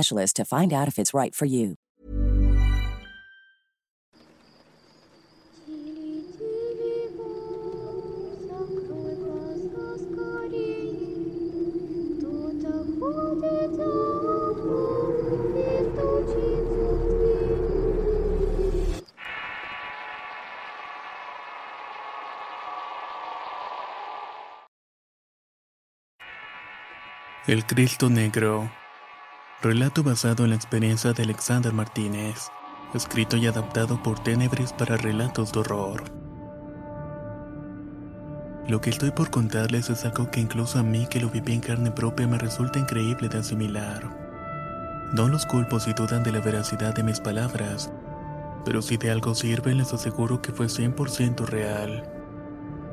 specialist to find out if it's right for you. El Cristo Negro Relato basado en la experiencia de Alexander Martínez. Escrito y adaptado por Tenebris para relatos de horror. Lo que estoy por contarles es algo que incluso a mí que lo viví en carne propia me resulta increíble de asimilar. No los culpo si dudan de la veracidad de mis palabras, pero si de algo sirve les aseguro que fue 100% real.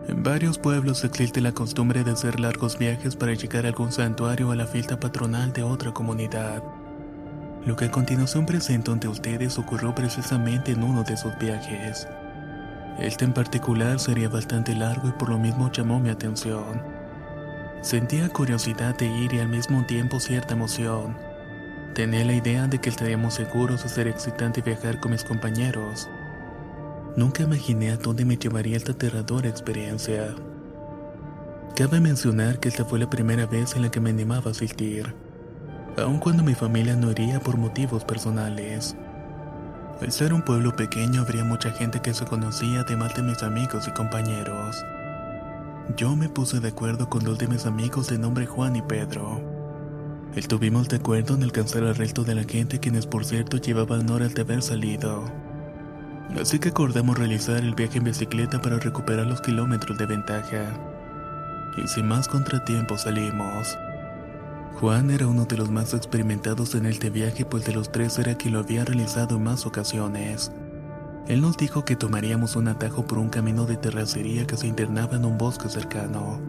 En varios pueblos existe la costumbre de hacer largos viajes para llegar a algún santuario o a la fiesta patronal de otra comunidad. Lo que a continuación presento ante ustedes ocurrió precisamente en uno de esos viajes. Este en particular sería bastante largo y por lo mismo llamó mi atención. Sentía curiosidad de ir y al mismo tiempo cierta emoción. Tenía la idea de que estaríamos seguros de ser excitante viajar con mis compañeros. Nunca imaginé a dónde me llevaría esta aterradora experiencia. Cabe mencionar que esta fue la primera vez en la que me animaba a asistir, aun cuando mi familia no iría por motivos personales. Al ser un pueblo pequeño habría mucha gente que se conocía además de mis amigos y compañeros. Yo me puse de acuerdo con dos de mis amigos de nombre Juan y Pedro. Estuvimos de acuerdo en alcanzar al resto de la gente quienes por cierto llevaban horas de haber salido. Así que acordamos realizar el viaje en bicicleta para recuperar los kilómetros de ventaja. Y sin más contratiempos salimos. Juan era uno de los más experimentados en este viaje, pues de los tres era quien lo había realizado en más ocasiones. Él nos dijo que tomaríamos un atajo por un camino de terracería que se internaba en un bosque cercano.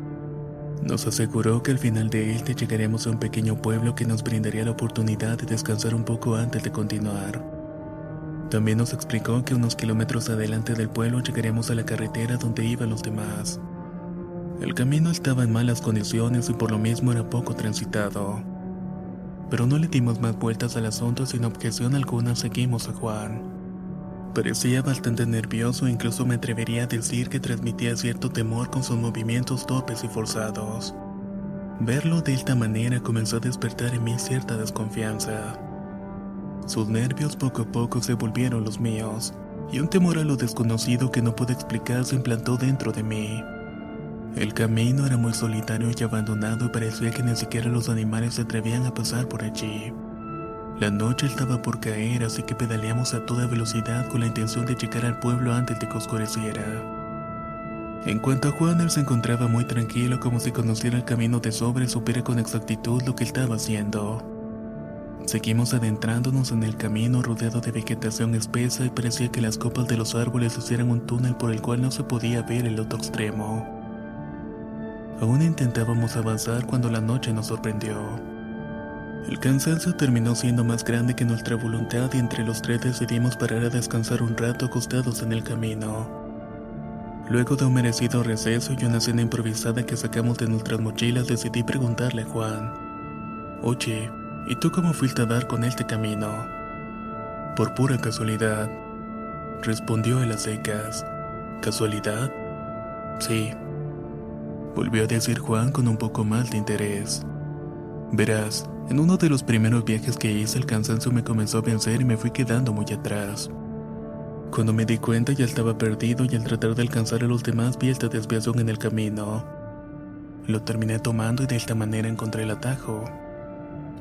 Nos aseguró que al final de este llegaremos a un pequeño pueblo que nos brindaría la oportunidad de descansar un poco antes de continuar. También nos explicó que unos kilómetros adelante del pueblo llegaremos a la carretera donde iban los demás. El camino estaba en malas condiciones y por lo mismo era poco transitado. Pero no le dimos más vueltas al asunto sin objeción alguna seguimos a Juan. Parecía bastante nervioso e incluso me atrevería a decir que transmitía cierto temor con sus movimientos torpes y forzados. Verlo de esta manera comenzó a despertar en mí cierta desconfianza. Sus nervios poco a poco se volvieron los míos, y un temor a lo desconocido que no pude explicar se implantó dentro de mí. El camino era muy solitario y abandonado y parecía que ni siquiera los animales se atrevían a pasar por allí. La noche estaba por caer, así que pedaleamos a toda velocidad con la intención de llegar al pueblo antes de que oscureciera. En cuanto a Juan, él se encontraba muy tranquilo, como si conociera el camino de sobre y supiera con exactitud lo que estaba haciendo. Seguimos adentrándonos en el camino rodeado de vegetación espesa y parecía que las copas de los árboles hicieran un túnel por el cual no se podía ver el otro extremo. Aún intentábamos avanzar cuando la noche nos sorprendió. El cansancio terminó siendo más grande que nuestra voluntad y entre los tres decidimos parar a descansar un rato acostados en el camino. Luego de un merecido receso y una cena improvisada que sacamos de nuestras mochilas decidí preguntarle a Juan, Oye, ¿y tú cómo fuiste a dar con este camino? Por pura casualidad, respondió a secas. ¿Casualidad? Sí, volvió a decir Juan con un poco más de interés. Verás, En uno de los primeros viajes que hice el cansancio me comenzó a vencer y me fui quedando muy atrás. Cuando me di cuenta ya estaba perdido y al tratar de alcanzar a los demás vi esta desviación en el camino. Lo terminé tomando y de esta manera encontré el atajo.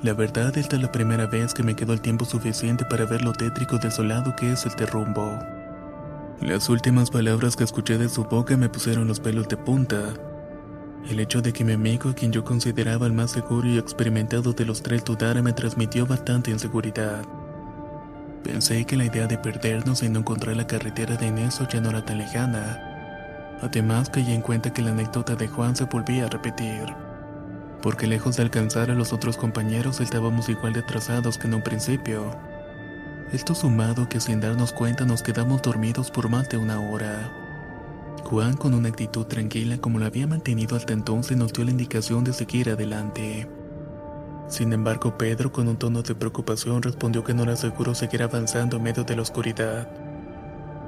La verdad, esta es la primera vez que me quedó el tiempo suficiente para ver lo tétrico desolado que es el terrumbo. Las últimas palabras que escuché de su boca me pusieron los pelos de punta. El hecho de que mi amigo, quien yo consideraba el más seguro y experimentado de los tres dudara, me transmitió bastante inseguridad. Pensé que la idea de perdernos y no encontrar la carretera de Ineso ya no era tan lejana. Además caí en cuenta que la anécdota de Juan se volvía a repetir. Porque lejos de alcanzar a los otros compañeros estábamos igual de atrasados que en un principio. Esto sumado que sin darnos cuenta nos quedamos dormidos por más de una hora. Juan con una actitud tranquila como la había mantenido hasta entonces nos dio la indicación de seguir adelante. Sin embargo, Pedro con un tono de preocupación respondió que no era seguro seguir avanzando en medio de la oscuridad.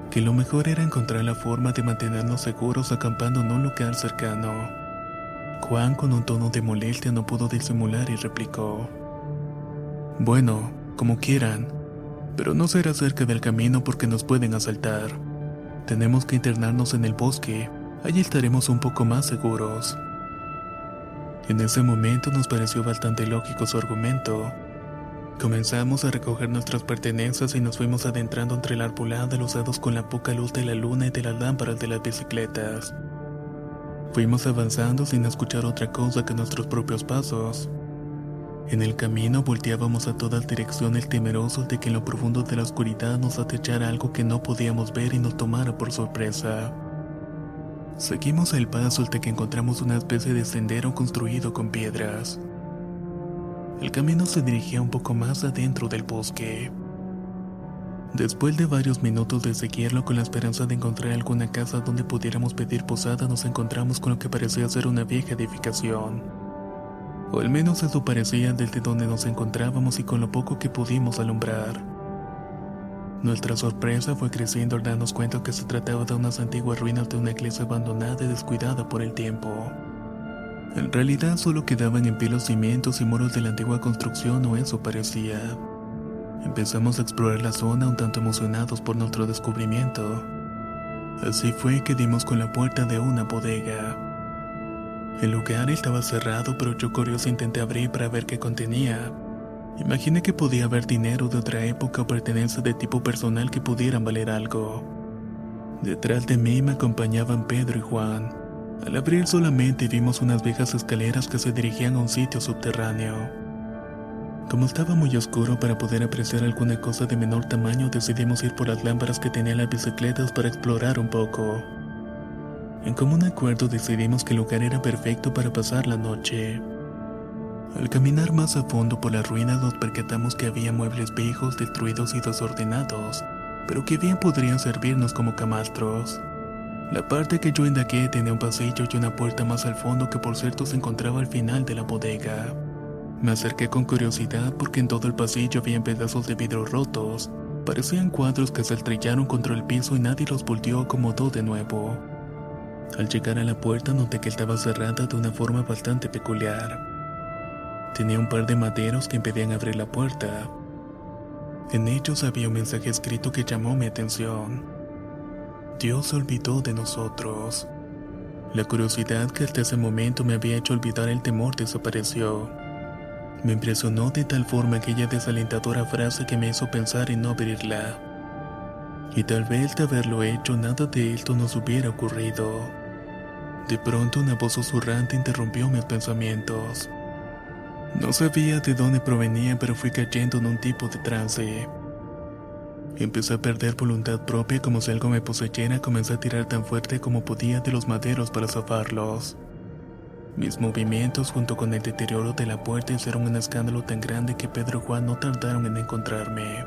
Que lo mejor era encontrar la forma de mantenernos seguros acampando en un lugar cercano. Juan con un tono de molestia no pudo disimular y replicó. Bueno, como quieran, pero no será cerca del camino porque nos pueden asaltar. Tenemos que internarnos en el bosque, allí estaremos un poco más seguros. En ese momento nos pareció bastante lógico su argumento. Comenzamos a recoger nuestras pertenencias y nos fuimos adentrando entre la arbolada alusados con la poca luz de la luna y de las lámparas de las bicicletas. Fuimos avanzando sin escuchar otra cosa que nuestros propios pasos. En el camino volteábamos a todas direcciones temerosos de que en lo profundo de la oscuridad nos acechara algo que no podíamos ver y nos tomara por sorpresa. Seguimos el paso hasta que encontramos una especie de sendero construido con piedras. El camino se dirigía un poco más adentro del bosque. Después de varios minutos de seguirlo con la esperanza de encontrar alguna casa donde pudiéramos pedir posada, nos encontramos con lo que parecía ser una vieja edificación. O al menos eso parecía desde donde nos encontrábamos y con lo poco que pudimos alumbrar. Nuestra sorpresa fue creciendo al darnos cuenta que se trataba de unas antiguas ruinas de una iglesia abandonada y descuidada por el tiempo. En realidad solo quedaban en pie los cimientos y muros de la antigua construcción o eso parecía. Empezamos a explorar la zona un tanto emocionados por nuestro descubrimiento. Así fue que dimos con la puerta de una bodega. El lugar estaba cerrado pero yo curioso intenté abrir para ver qué contenía. Imaginé que podía haber dinero de otra época o pertenencia de tipo personal que pudieran valer algo. Detrás de mí me acompañaban Pedro y Juan. Al abrir solamente vimos unas viejas escaleras que se dirigían a un sitio subterráneo. Como estaba muy oscuro para poder apreciar alguna cosa de menor tamaño, decidimos ir por las lámparas que tenían las bicicletas para explorar un poco. En común acuerdo decidimos que el lugar era perfecto para pasar la noche. Al caminar más a fondo por las ruinas nos percatamos que había muebles viejos, destruidos y desordenados, pero que bien podrían servirnos como camastros. La parte que yo indagué tenía un pasillo y una puerta más al fondo que por cierto se encontraba al final de la bodega. Me acerqué con curiosidad porque en todo el pasillo había pedazos de vidrio rotos. Parecían cuadros que se estrellaron contra el piso y nadie los volteó acomodó de nuevo. Al llegar a la puerta noté que estaba cerrada de una forma bastante peculiar. Tenía un par de maderos que impedían abrir la puerta. En ellos había un mensaje escrito que llamó mi atención. Dios se olvidó de nosotros. La curiosidad que hasta ese momento me había hecho olvidar el temor desapareció. Me impresionó de tal forma aquella desalentadora frase que me hizo pensar en no abrirla. Y tal vez de haberlo hecho nada de esto nos hubiera ocurrido. De pronto una voz susurrante interrumpió mis pensamientos. No sabía de dónde provenía, pero fui cayendo en un tipo de trance. Empecé a perder voluntad propia como si algo me poseyera, comencé a tirar tan fuerte como podía de los maderos para zafarlos. Mis movimientos junto con el deterioro de la puerta hicieron un escándalo tan grande que Pedro y Juan no tardaron en encontrarme.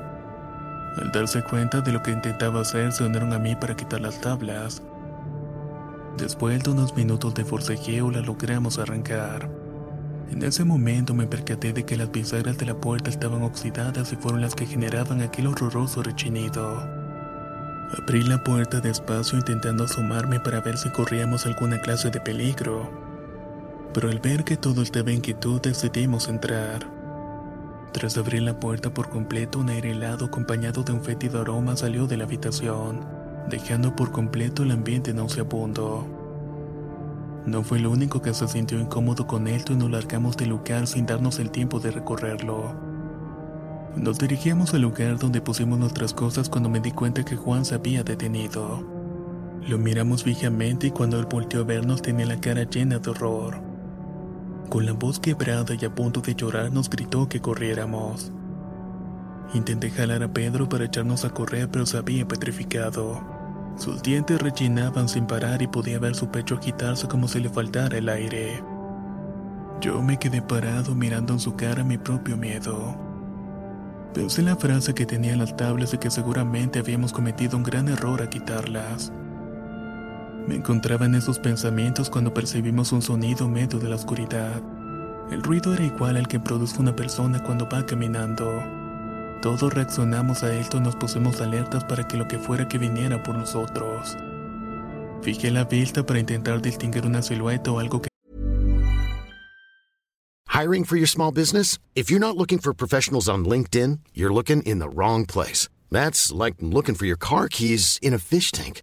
Al darse cuenta de lo que intentaba hacer, se unieron a mí para quitar las tablas. Después de unos minutos de forcejeo, la logramos arrancar. En ese momento me percaté de que las bisagras de la puerta estaban oxidadas y fueron las que generaban aquel horroroso rechinido. Abrí la puerta despacio intentando asomarme para ver si corríamos alguna clase de peligro. Pero al ver que todo estaba en quietud decidimos entrar. Tras abrir la puerta por completo, un aire helado acompañado de un fétido aroma salió de la habitación, dejando por completo el ambiente nauseabundo. No fue lo único que se sintió incómodo con esto y nos largamos del lugar sin darnos el tiempo de recorrerlo. Nos dirigíamos al lugar donde pusimos nuestras cosas cuando me di cuenta que Juan se había detenido. Lo miramos fijamente y cuando él volteó a vernos tenía la cara llena de horror. Con la voz quebrada y a punto de llorar nos gritó que corriéramos. Intenté jalar a Pedro para echarnos a correr pero se había petrificado. Sus dientes rechinaban sin parar y podía ver su pecho agitarse como si le faltara el aire. Yo me quedé parado mirando en su cara mi propio miedo. Pensé en la frase que tenía en las tablas de que seguramente habíamos cometido un gran error a quitarlas. Me encontraba en esos pensamientos cuando percibimos un sonido medio de la oscuridad. El ruido era igual al que produce una persona cuando va caminando. Todos reaccionamos a esto y nos pusimos alertas para que lo que fuera que viniera por nosotros. Fijé la vista para intentar distinguir una silueta o algo que Hiring for your small business? If you're not looking for professionals on LinkedIn, you're looking in the wrong place. That's like looking for your car keys in a fish tank.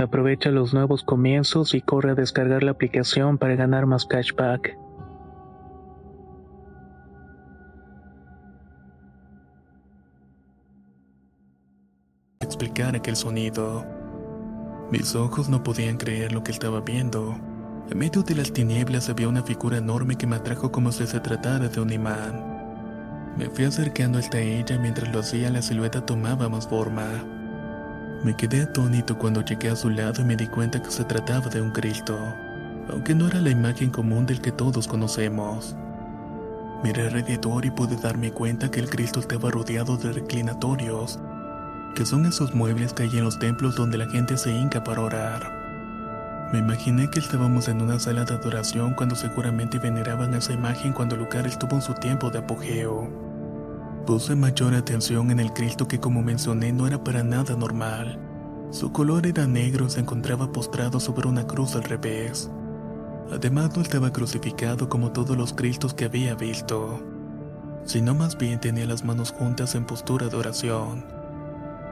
Aprovecha los nuevos comienzos y corre a descargar la aplicación para ganar más cashback. explicar aquel sonido. Mis ojos no podían creer lo que estaba viendo. En medio de las tinieblas había una figura enorme que me atrajo como si se tratara de un imán. Me fui acercando hasta ella mientras lo hacía la silueta tomaba más forma. Me quedé atónito cuando llegué a su lado y me di cuenta que se trataba de un Cristo, aunque no era la imagen común del que todos conocemos. Miré alrededor y pude darme cuenta que el Cristo estaba rodeado de reclinatorios, que son esos muebles que hay en los templos donde la gente se hinca para orar. Me imaginé que estábamos en una sala de adoración cuando seguramente veneraban esa imagen cuando el lugar estuvo en su tiempo de apogeo. Puse mayor atención en el Cristo que como mencioné no era para nada normal. Su color era negro y se encontraba postrado sobre una cruz al revés. Además no estaba crucificado como todos los Cristos que había visto, sino más bien tenía las manos juntas en postura de oración.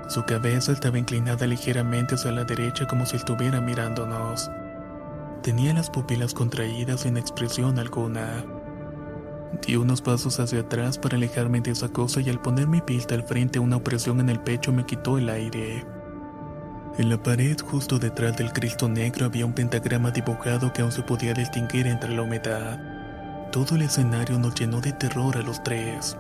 Su cabeza estaba inclinada ligeramente hacia la derecha como si estuviera mirándonos. Tenía las pupilas contraídas sin expresión alguna. Di unos pasos hacia atrás para alejarme de esa cosa y al poner mi pista al frente una opresión en el pecho me quitó el aire. En la pared justo detrás del Cristo negro había un pentagrama dibujado que aún se podía distinguir entre la humedad. Todo el escenario nos llenó de terror a los tres.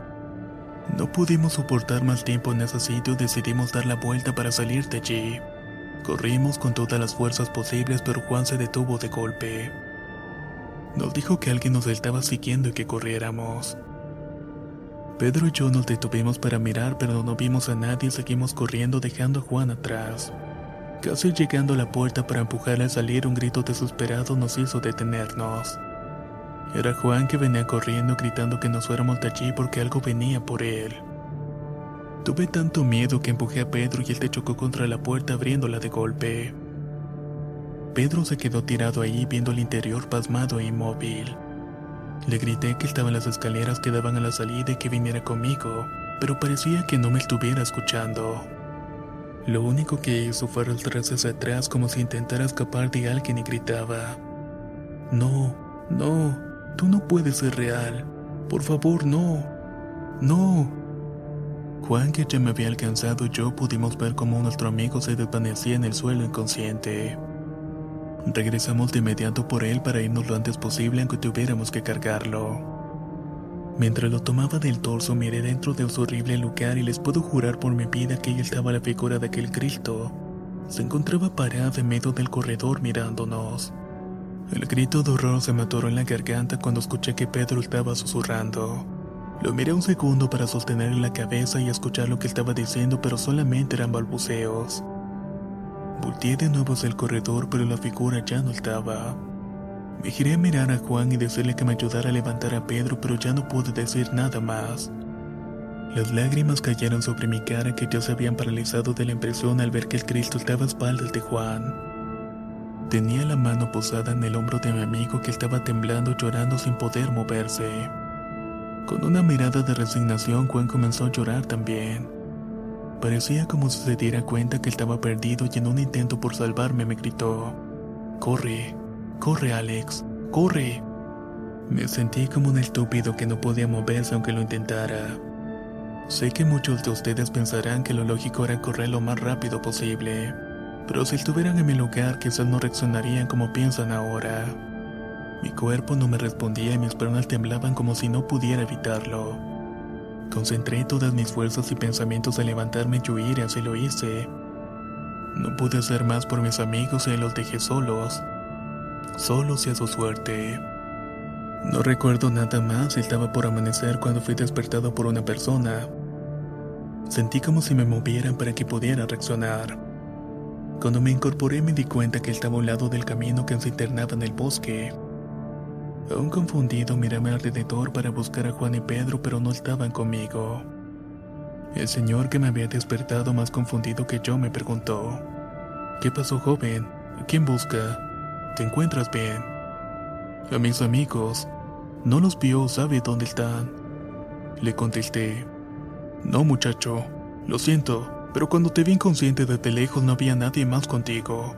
No pudimos soportar más tiempo en ese sitio y decidimos dar la vuelta para salir de allí. Corrimos con todas las fuerzas posibles, pero Juan se detuvo de golpe. Nos dijo que alguien nos estaba siguiendo y que corriéramos. Pedro y yo nos detuvimos para mirar, pero no vimos a nadie y seguimos corriendo dejando a Juan atrás. Casi llegando a la puerta para empujarle a salir, un grito desesperado nos hizo detenernos. Era Juan que venía corriendo gritando que nos fuéramos de allí porque algo venía por él. Tuve tanto miedo que empujé a Pedro y él te chocó contra la puerta abriéndola de golpe. Pedro se quedó tirado ahí viendo el interior pasmado e inmóvil. Le grité que estaba en las escaleras que daban a la salida y que viniera conmigo, pero parecía que no me estuviera escuchando. Lo único que hizo fue arrastrarse hacia atrás como si intentara escapar de alguien y gritaba. No, no, tú no puedes ser real. Por favor, no. No. Juan, que ya me había alcanzado y yo pudimos ver cómo nuestro amigo se desvanecía en el suelo inconsciente. Regresamos de inmediato por él para irnos lo antes posible aunque tuviéramos que cargarlo. Mientras lo tomaba del torso miré dentro de su horrible lugar y les puedo jurar por mi vida que ahí estaba la figura de aquel Cristo. Se encontraba parada en medio del corredor mirándonos. El grito de horror se me atoró en la garganta cuando escuché que Pedro estaba susurrando. Lo miré un segundo para sostenerle la cabeza y escuchar lo que estaba diciendo, pero solamente eran balbuceos. Volteé de nuevo hacia el corredor, pero la figura ya no estaba. Me giré a mirar a Juan y decirle que me ayudara a levantar a Pedro, pero ya no pude decir nada más. Las lágrimas cayeron sobre mi cara que ya se habían paralizado de la impresión al ver que el Cristo estaba a espaldas de Juan. Tenía la mano posada en el hombro de mi amigo que estaba temblando llorando sin poder moverse. Con una mirada de resignación, Juan comenzó a llorar también. Parecía como si se diera cuenta que estaba perdido y en un intento por salvarme me gritó, Corre, corre Alex, corre. Me sentí como un estúpido que no podía moverse aunque lo intentara. Sé que muchos de ustedes pensarán que lo lógico era correr lo más rápido posible, pero si estuvieran en mi lugar quizás no reaccionarían como piensan ahora. Mi cuerpo no me respondía y mis piernas temblaban como si no pudiera evitarlo. Concentré todas mis fuerzas y pensamientos en levantarme y huir y así lo hice. No pude hacer más por mis amigos y los dejé solos. Solos y a su suerte. No recuerdo nada más estaba por amanecer cuando fui despertado por una persona. Sentí como si me movieran para que pudiera reaccionar. Cuando me incorporé me di cuenta que estaba a un lado del camino que se internaba en el bosque. Aún confundido miré alrededor para buscar a Juan y Pedro, pero no estaban conmigo. El señor que me había despertado más confundido que yo me preguntó, ¿Qué pasó joven? ¿A quién busca? ¿Te encuentras bien? A mis amigos. No los vio, sabe dónde están. Le contesté, No muchacho, lo siento, pero cuando te vi inconsciente desde lejos no había nadie más contigo.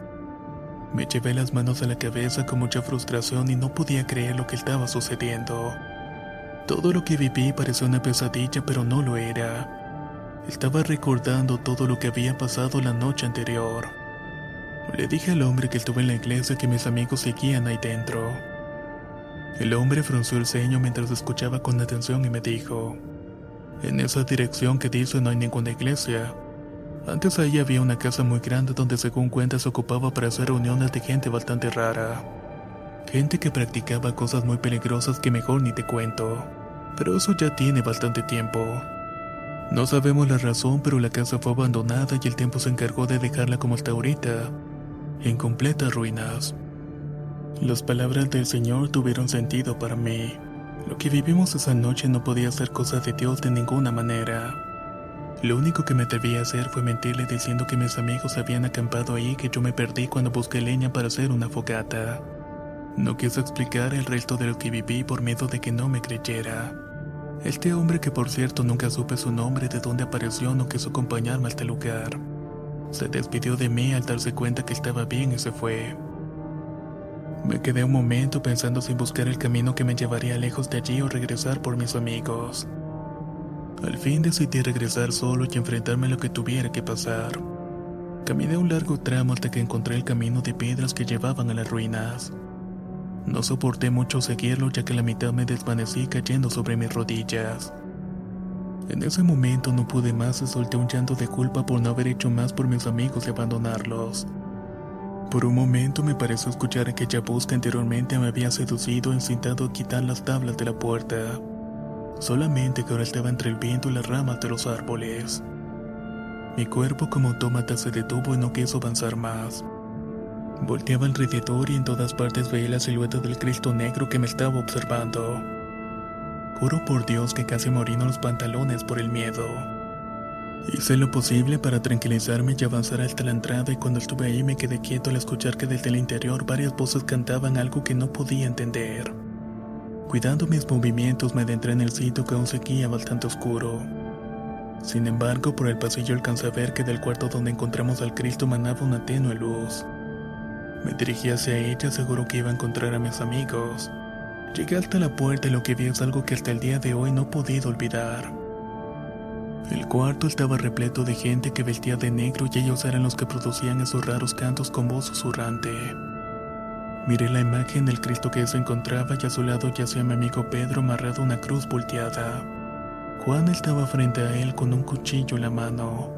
Me llevé las manos a la cabeza con mucha frustración y no podía creer lo que estaba sucediendo. Todo lo que viví parecía una pesadilla, pero no lo era. Estaba recordando todo lo que había pasado la noche anterior. Le dije al hombre que estuve en la iglesia que mis amigos seguían ahí dentro. El hombre frunció el ceño mientras escuchaba con atención y me dijo, En esa dirección que dice no hay ninguna iglesia. Antes ahí había una casa muy grande donde según cuenta se ocupaba para hacer reuniones de gente bastante rara. Gente que practicaba cosas muy peligrosas que mejor ni te cuento. Pero eso ya tiene bastante tiempo. No sabemos la razón, pero la casa fue abandonada y el tiempo se encargó de dejarla como está ahorita, en completas ruinas. Las palabras del Señor tuvieron sentido para mí. Lo que vivimos esa noche no podía ser cosa de Dios de ninguna manera. Lo único que me atreví a hacer fue mentirle diciendo que mis amigos habían acampado ahí que yo me perdí cuando busqué leña para hacer una fogata. No quise explicar el resto de lo que viví por miedo de que no me creyera. Este hombre que por cierto nunca supe su nombre de dónde apareció no quiso acompañarme a este lugar. Se despidió de mí al darse cuenta que estaba bien y se fue. Me quedé un momento pensando si buscar el camino que me llevaría lejos de allí o regresar por mis amigos. Al fin decidí regresar solo y enfrentarme a lo que tuviera que pasar. Caminé un largo tramo hasta que encontré el camino de piedras que llevaban a las ruinas. No soporté mucho seguirlo ya que la mitad me desvanecí cayendo sobre mis rodillas. En ese momento no pude más y solté un llanto de culpa por no haber hecho más por mis amigos y abandonarlos. Por un momento me pareció escuchar aquella voz que anteriormente me había seducido encintado a quitar las tablas de la puerta. Solamente que ahora estaba entre el viento y las ramas de los árboles. Mi cuerpo como autómata se detuvo y no quiso avanzar más. Volteaba alrededor y en todas partes veía la silueta del Cristo negro que me estaba observando. Juro por Dios que casi morino los pantalones por el miedo. Hice lo posible para tranquilizarme y avanzar hasta la entrada y cuando estuve ahí me quedé quieto al escuchar que desde el interior varias voces cantaban algo que no podía entender. Cuidando mis movimientos me adentré en el sitio que aún seguía bastante oscuro. Sin embargo, por el pasillo alcancé a ver que del cuarto donde encontramos al Cristo manaba una tenue luz. Me dirigí hacia ella seguro que iba a encontrar a mis amigos. Llegué hasta la puerta y lo que vi es algo que hasta el día de hoy no he podido olvidar. El cuarto estaba repleto de gente que vestía de negro y ellos eran los que producían esos raros cantos con voz susurrante. Miré la imagen del Cristo que se encontraba y a su lado yacía mi amigo Pedro amarrado a una cruz volteada. Juan estaba frente a él con un cuchillo en la mano.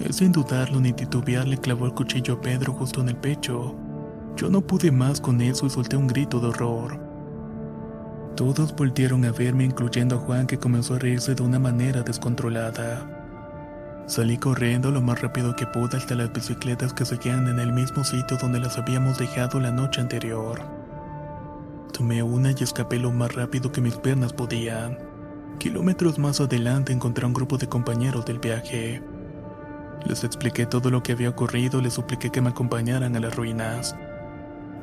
Él sin dudarlo ni titubear le clavó el cuchillo a Pedro justo en el pecho. Yo no pude más con eso y solté un grito de horror. Todos voltearon a verme incluyendo a Juan que comenzó a reírse de una manera descontrolada. Salí corriendo lo más rápido que pude hasta las bicicletas que seguían en el mismo sitio donde las habíamos dejado la noche anterior. Tomé una y escapé lo más rápido que mis piernas podían. Kilómetros más adelante encontré a un grupo de compañeros del viaje. Les expliqué todo lo que había ocurrido les supliqué que me acompañaran a las ruinas.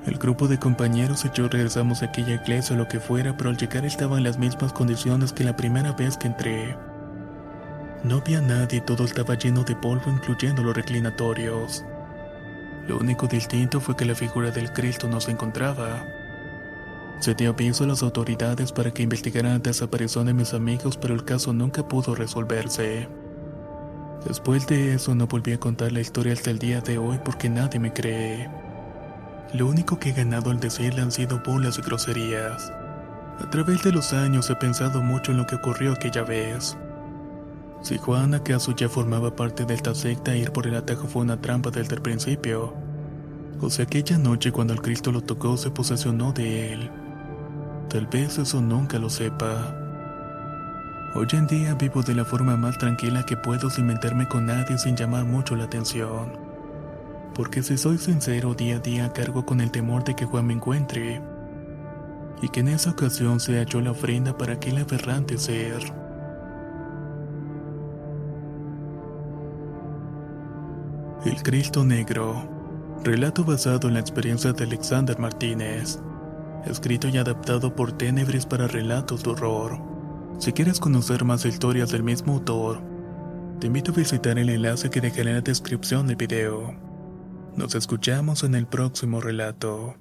El grupo de compañeros y yo regresamos a aquella iglesia o lo que fuera, pero al llegar estaba en las mismas condiciones que la primera vez que entré. No había nadie todo estaba lleno de polvo, incluyendo los reclinatorios. Lo único distinto fue que la figura del Cristo no se encontraba. Se dio aviso a las autoridades para que investigaran la desaparición de mis amigos, pero el caso nunca pudo resolverse. Después de eso no volví a contar la historia hasta el día de hoy porque nadie me cree. Lo único que he ganado al decirle han sido bolas y groserías. A través de los años he pensado mucho en lo que ocurrió aquella vez. Si Juan acaso ya formaba parte de esta secta, ir por el atajo fue una trampa desde el principio. O sea, aquella noche cuando el Cristo lo tocó se posesionó de él. Tal vez eso nunca lo sepa. Hoy en día vivo de la forma más tranquila que puedo sin meterme con nadie sin llamar mucho la atención. Porque si soy sincero, día a día cargo con el temor de que Juan me encuentre. Y que en esa ocasión sea yo la ofrenda para aquel aberrante ser. El Cristo Negro. Relato basado en la experiencia de Alexander Martínez. Escrito y adaptado por Tenebris para relatos de horror. Si quieres conocer más historias del mismo autor, te invito a visitar el enlace que dejaré en la descripción del video. Nos escuchamos en el próximo relato.